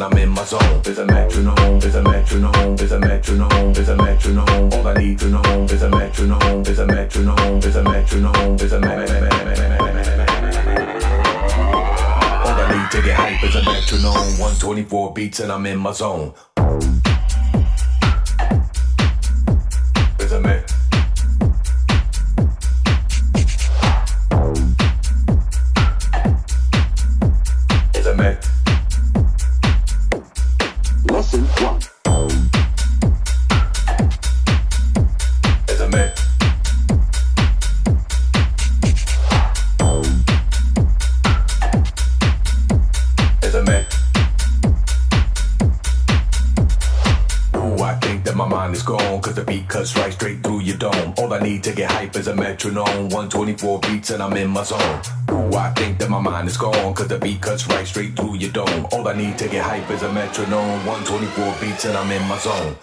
and I'm in my zone. There's a metronome, there's a metronome, there's a metronome, there's a metronome. All I need to know is a metronome, there's a metronome, there's a metronome, there's a metronome. All I need to get hype is a metronome. 124 beats and I'm in my zone. 24 beats and I'm in my zone. Ooh, I think that my mind is gone, cause the beat cuts right straight through your dome. All I need to get hype is a metronome. 124 beats and I'm in my zone.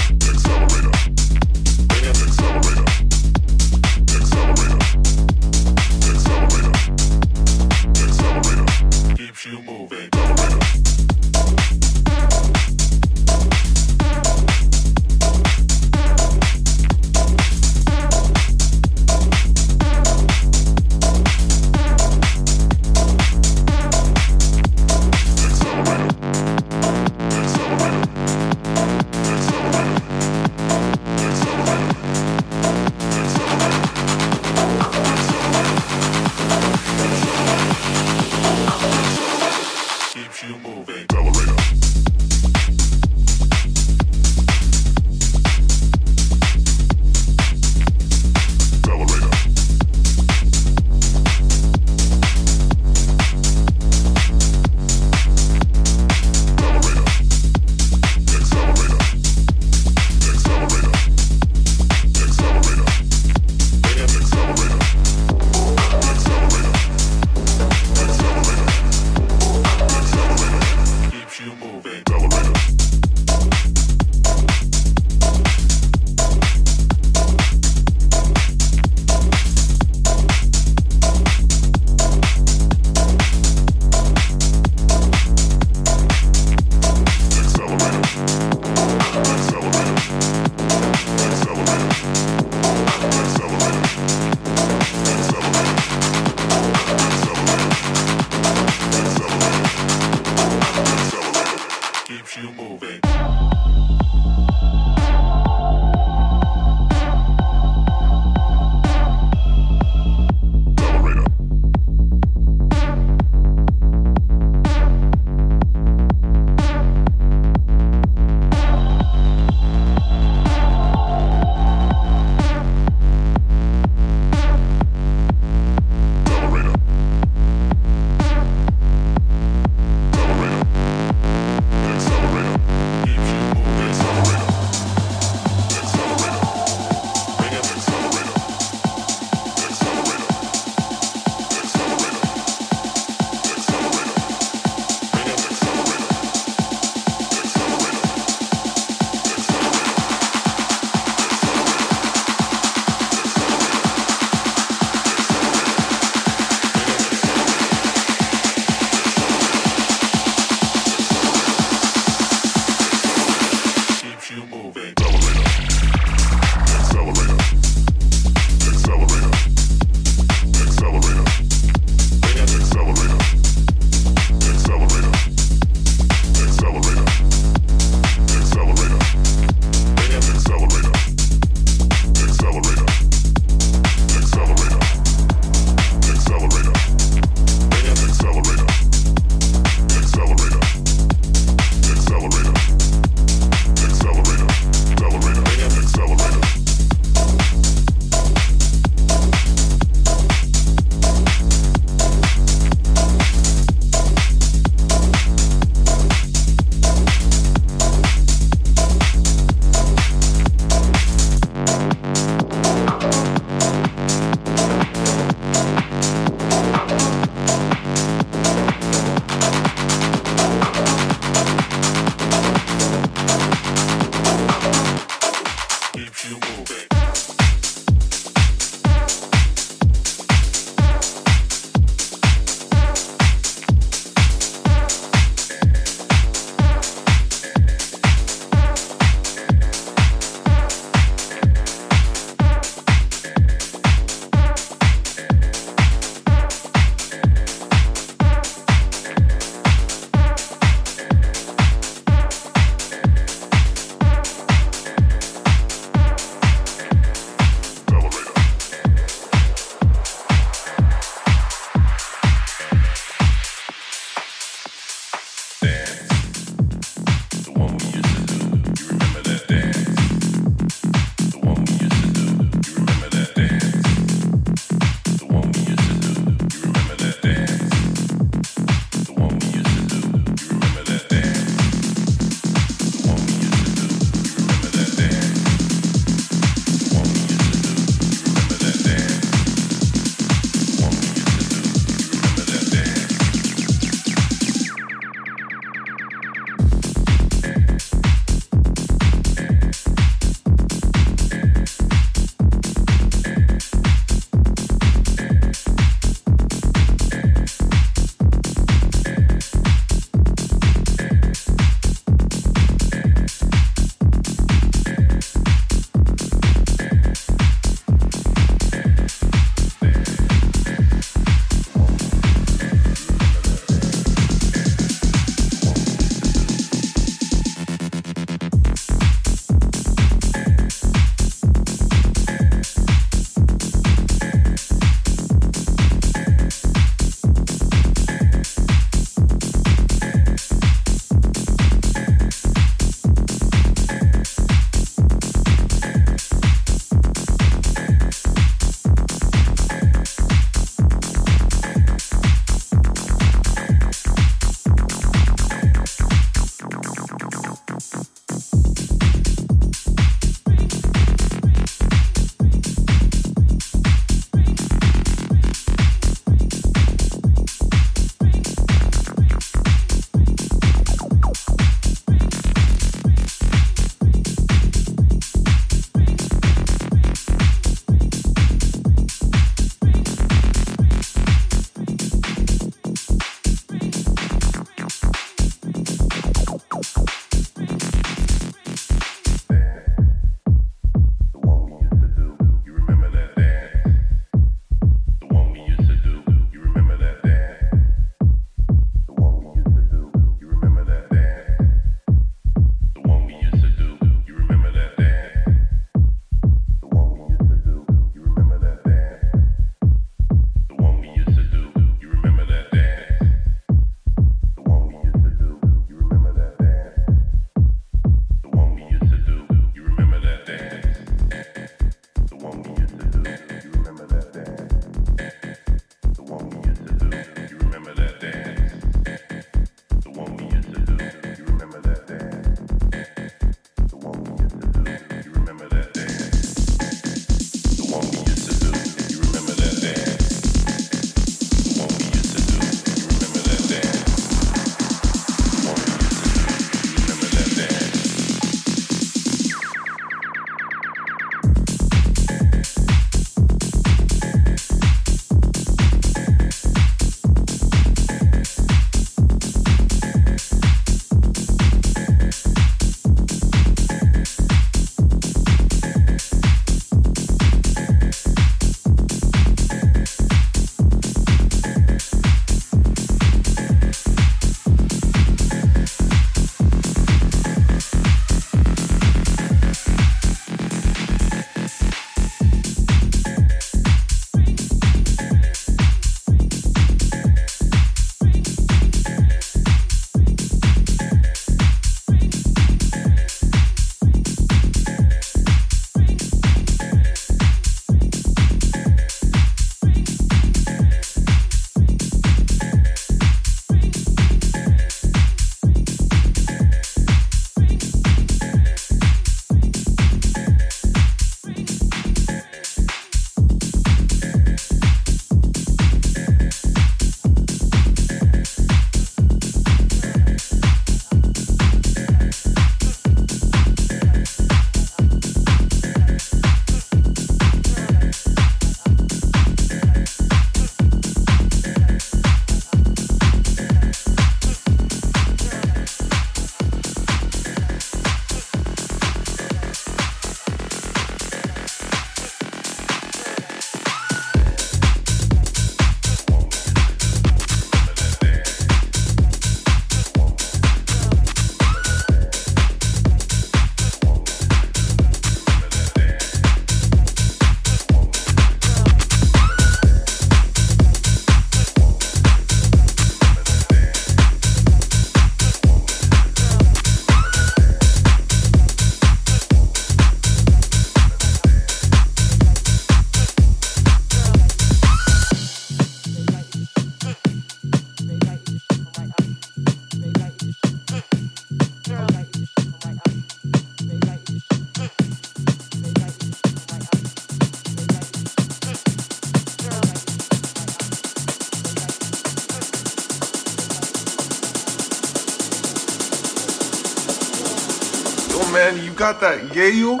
Got that Yale?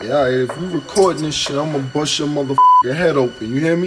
Yeah, if you recording this shit, I'ma bust your motherfucking head open. You hear me?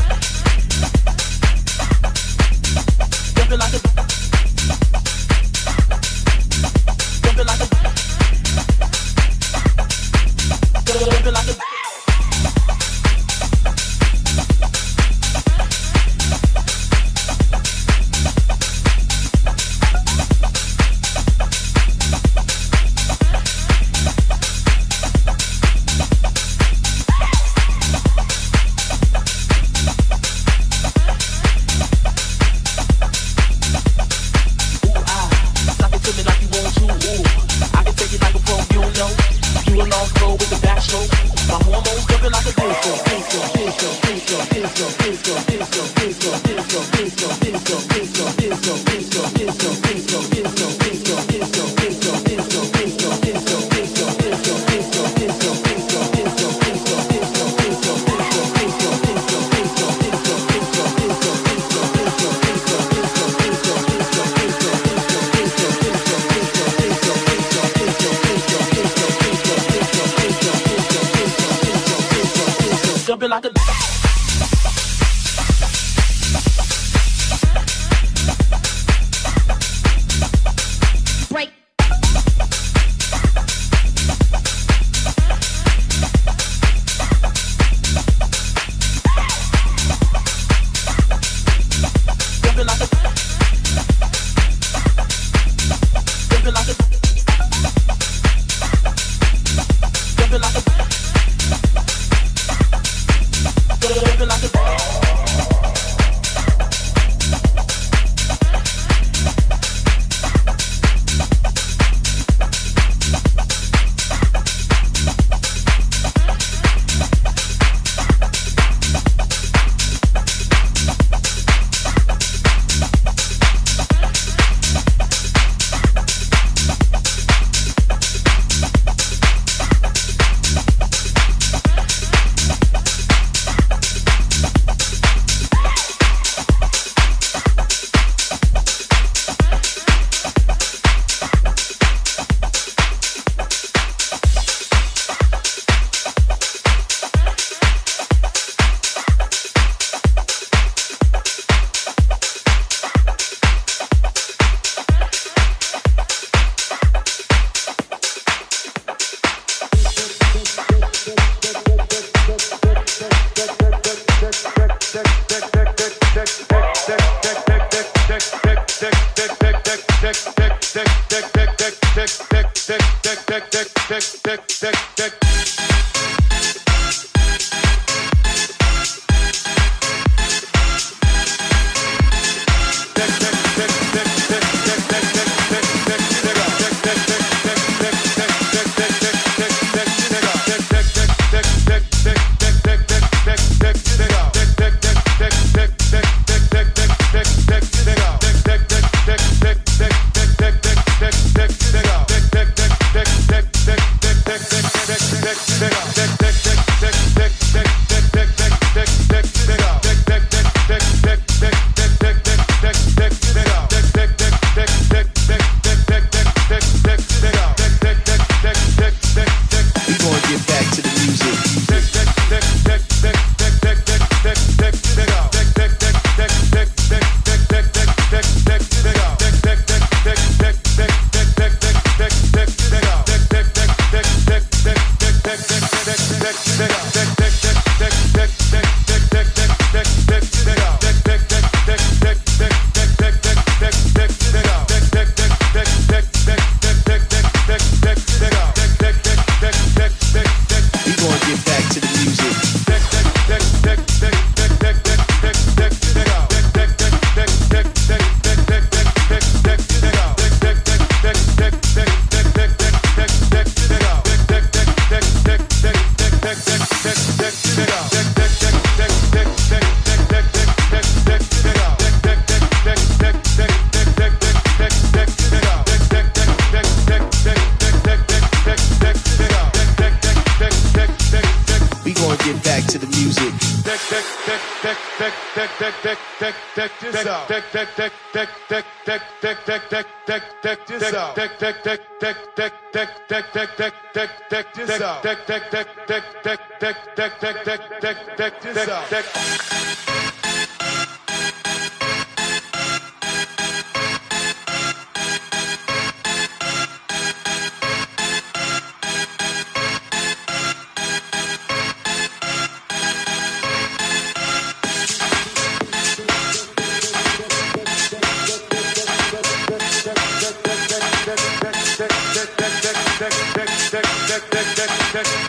deck deck this out deck deck deck deck deck deck deck deck deck deck deck this out deck deck deck deck deck deck deck deck deck deck deck this out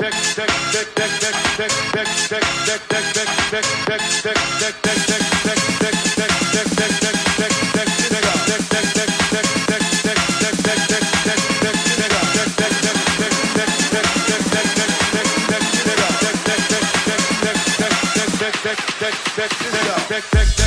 Tek tek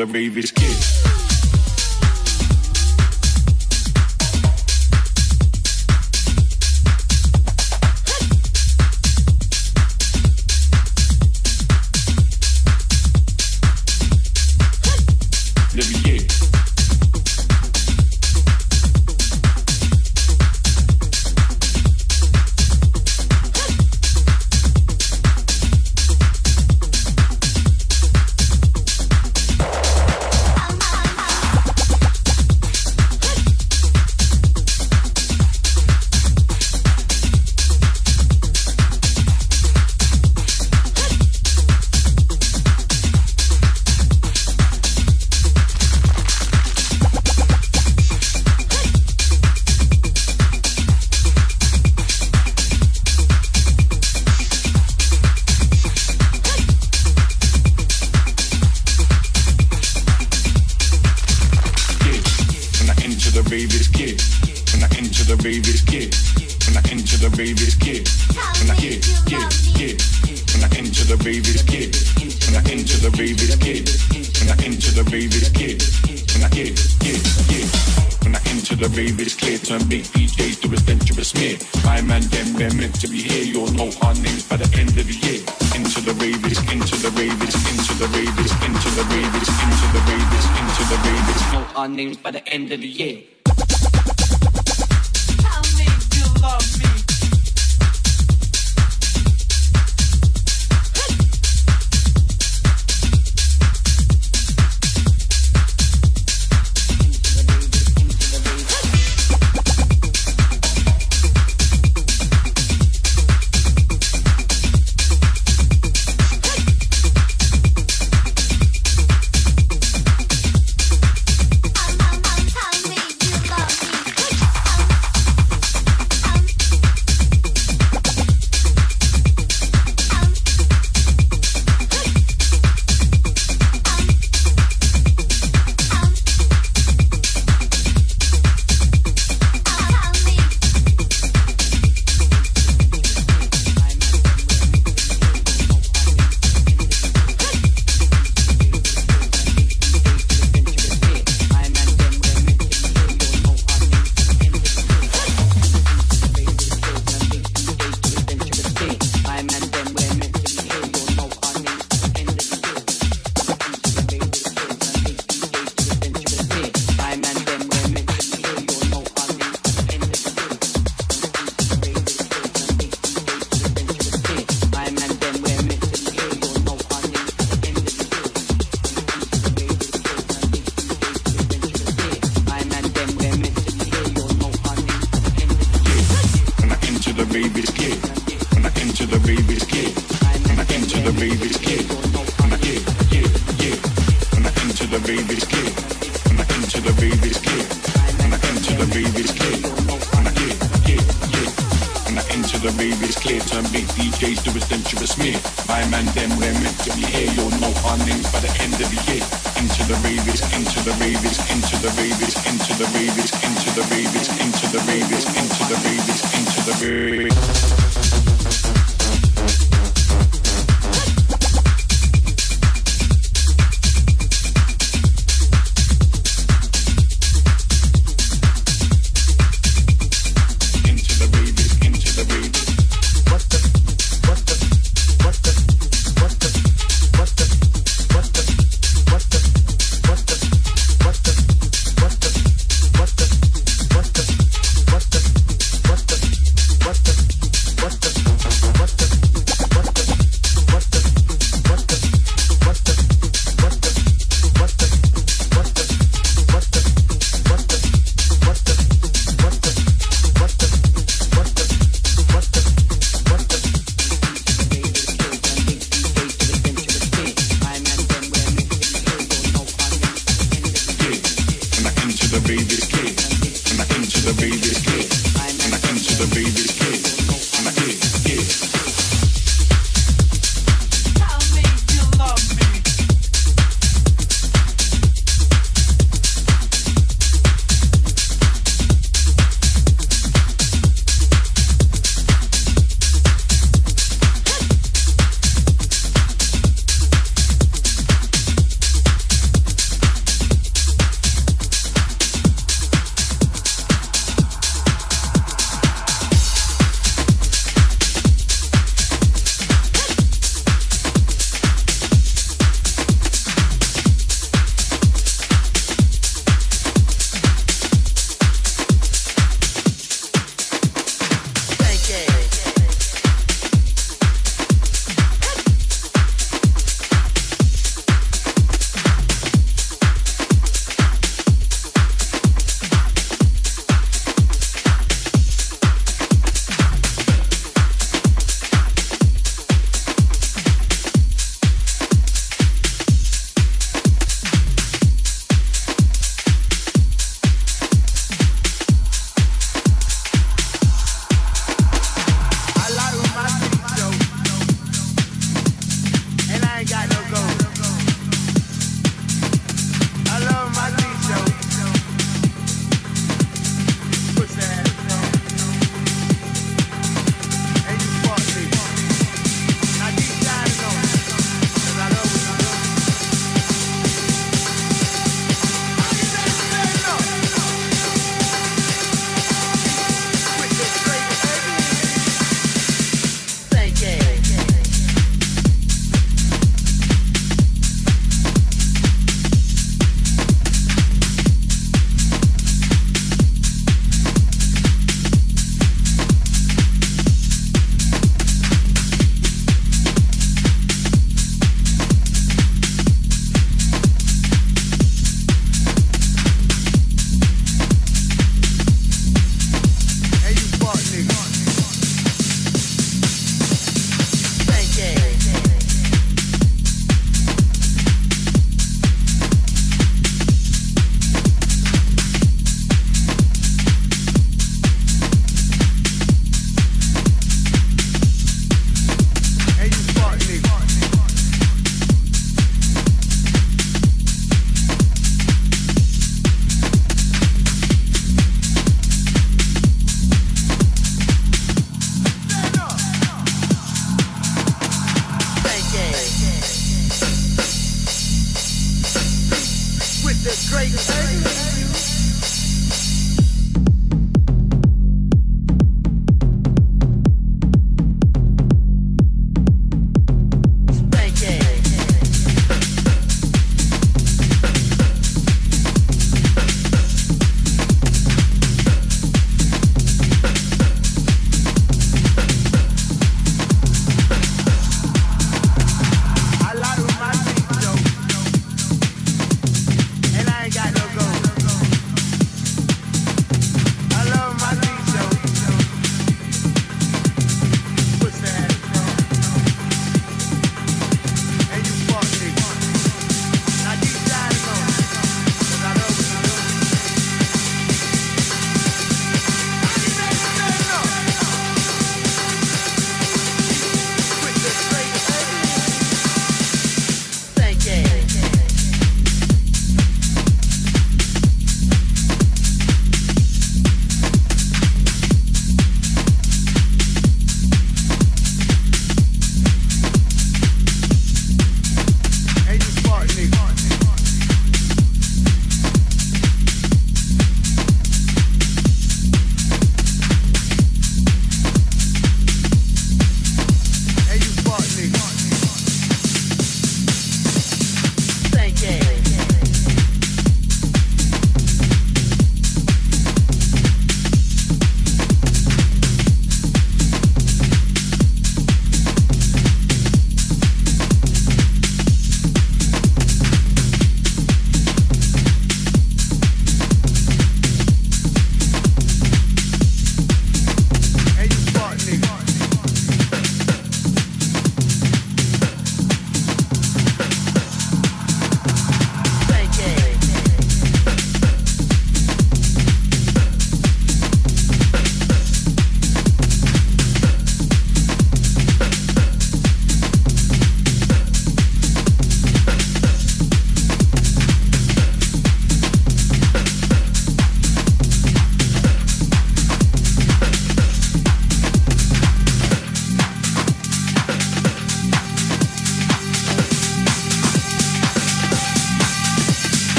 the rave